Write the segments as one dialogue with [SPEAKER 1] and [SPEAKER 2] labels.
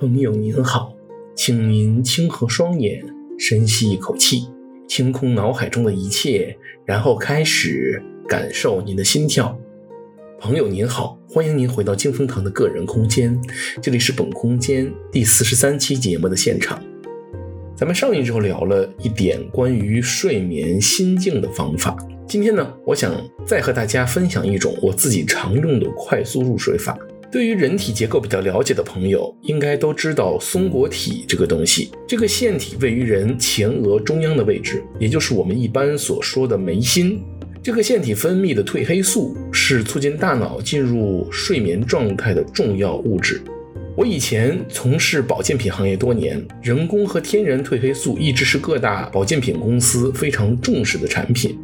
[SPEAKER 1] 朋友您好，请您轻合双眼，深吸一口气，清空脑海中的一切，然后开始感受您的心跳。朋友您好，欢迎您回到金风堂的个人空间，这里是本空间第四十三期节目的现场。咱们上一周聊了一点关于睡眠心境的方法，今天呢，我想再和大家分享一种我自己常用的快速入睡法。对于人体结构比较了解的朋友，应该都知道松果体这个东西。这个腺体位于人前额中央的位置，也就是我们一般所说的眉心。这个腺体分泌的褪黑素是促进大脑进入睡眠状态的重要物质。我以前从事保健品行业多年，人工和天然褪黑素一直是各大保健品公司非常重视的产品。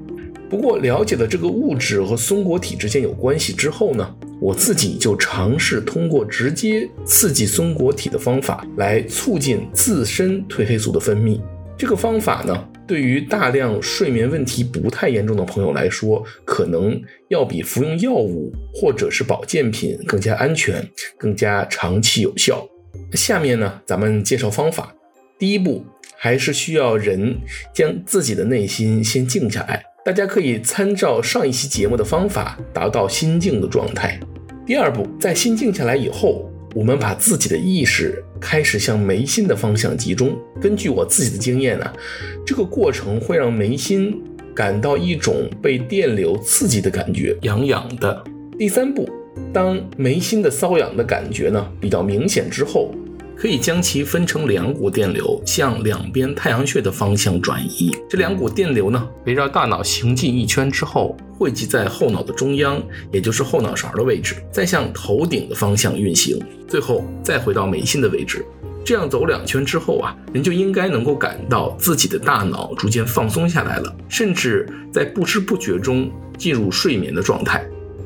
[SPEAKER 1] 不过，了解了这个物质和松果体之间有关系之后呢，我自己就尝试通过直接刺激松果体的方法来促进自身褪黑素的分泌。这个方法呢，对于大量睡眠问题不太严重的朋友来说，可能要比服用药物或者是保健品更加安全，更加长期有效。下面呢，咱们介绍方法。第一步，还是需要人将自己的内心先静下来。大家可以参照上一期节目的方法，达到心静的状态。第二步，在心静下来以后，我们把自己的意识开始向眉心的方向集中。根据我自己的经验呢，这个过程会让眉心感到一种被电流刺激的感觉，痒痒的。第三步，当眉心的瘙痒的感觉呢比较明显之后，可以将其分成两股电流，向两边太阳穴的方向转移。这两股电流呢，围绕大脑行进一圈之后，汇集在后脑的中央，也就是后脑勺的位置，再向头顶的方向运行，最后再回到眉心的位置。这样走两圈之后啊，人就应该能够感到自己的大脑逐渐放松下来了，甚至在不知不觉中进入睡眠的状态。